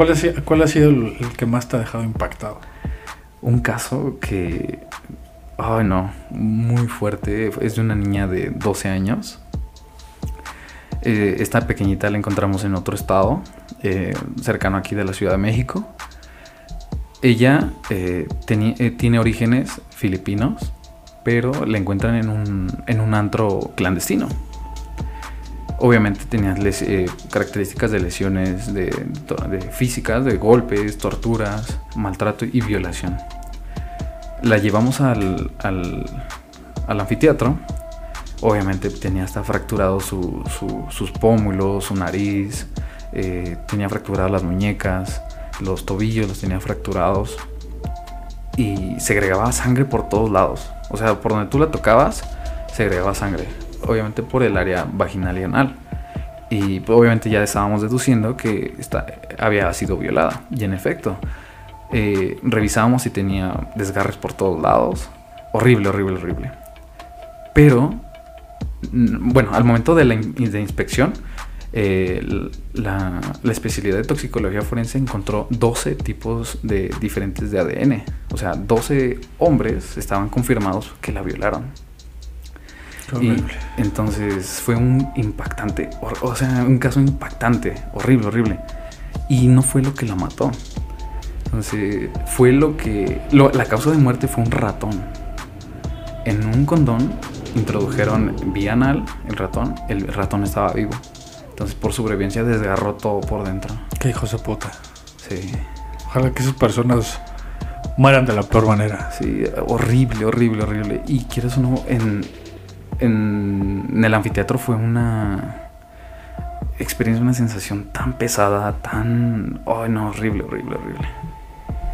¿Cuál ha, sido el, que más te ha dejado impactado? Un caso que, ay no, muy fuerte, es de una niña de 12 años. Eh, esta pequeñita la encontramos en otro estado, eh, cercano aquí de la Ciudad de México. Ella eh, tiene orígenes filipinos, pero la encuentran en un, en un antro clandestino obviamente tenía eh, características de lesiones de, físicas, de golpes, torturas, maltrato y violación. La llevamos al, anfiteatro. Obviamente tenía hasta fracturado sus pómulos, su nariz, eh, tenía fracturadas las muñecas, los tobillos los tenía fracturados y segregaba sangre por todos lados. O sea, por donde tú la tocabas, segregaba sangre obviamente por el área vaginal y anal. Y pues, obviamente ya estábamos deduciendo que había sido violada. Y en efecto, eh, revisábamos si tenía desgarres por todos lados. Horrible, horrible, horrible. Pero, mm, bueno, al momento de la inspección, eh, la, la, especialidad de toxicología forense encontró 12 tipos de diferentes de ADN. O sea, 12 hombres estaban confirmados que la violaron. Y entonces fue un impactante, o, sea, un caso impactante, horrible, horrible. Y no fue lo que la mató. Entonces fue lo que... la causa de muerte fue un ratón. En un condón introdujeron vía anal el ratón. El ratón estaba vivo. Entonces por sobrevivencia desgarró todo por dentro. Qué hijos de puta. Sí. Ojalá que esas personas mueran de la peor manera. Sí, horrible, horrible, horrible. Y quieres uno en en, el anfiteatro fue una experiencia, una sensación tan pesada, tan... Ay, no, horrible, horrible, horrible.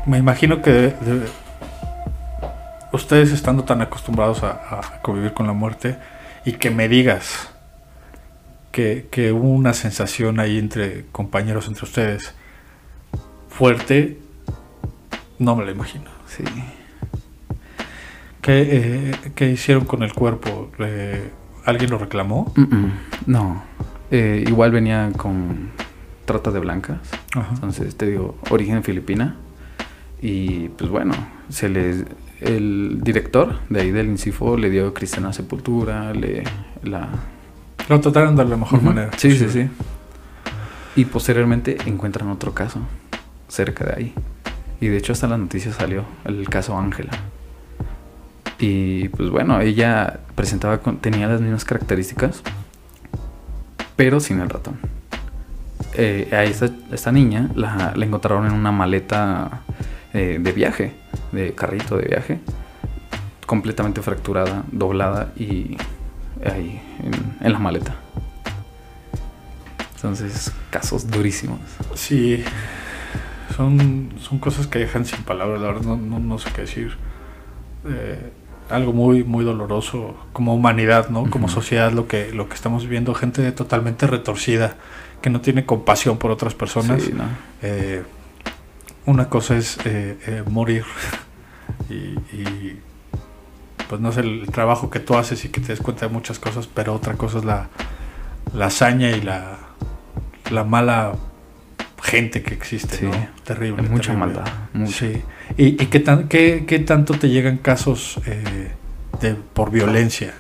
Me imagino que ustedes estando tan acostumbrados a, convivir con la muerte y que me digas que, que, hubo una sensación ahí entre compañeros, entre ustedes, fuerte, no me lo imagino. Sí. ¿Qué, eh, hicieron con el cuerpo? ¿Alguien lo reclamó? No. Eh, igual venía con trata de blancas. Entonces, te digo, origen filipina. Y pues bueno, se les, el director de ahí del INCIFO le dio cristiana sepultura, le la... Lo trataron de la mejor manera. Sí, sí, sí, Y posteriormente encuentran otro caso cerca de ahí. Y de hecho hasta la noticia salió, el caso Ángela. Y pues bueno, ella presentaba, tenía las mismas características, pero sin el ratón. Eh, a esta, niña la, encontraron en una maleta eh, de viaje, de carrito de viaje, completamente fracturada, doblada y ahí en, la maleta. Entonces, casos durísimos. Sí, son, son cosas que dejan sin palabras, la verdad no, no, sé qué decir. Eh, algo muy muy doloroso como humanidad, ¿no? Como sociedad lo que lo que estamos viviendo, gente totalmente retorcida que no tiene compasión por otras personas. Eh, una cosa es eh, eh, morir y, pues no sé el trabajo que tú haces y que te des cuenta de muchas cosas, pero otra cosa es la, la hazaña y la, la mala gente que existe, Terrible. mucha maldad. Sí. ¿Y, qué, tan, qué, qué, tanto te llegan casos eh, de, por violencia?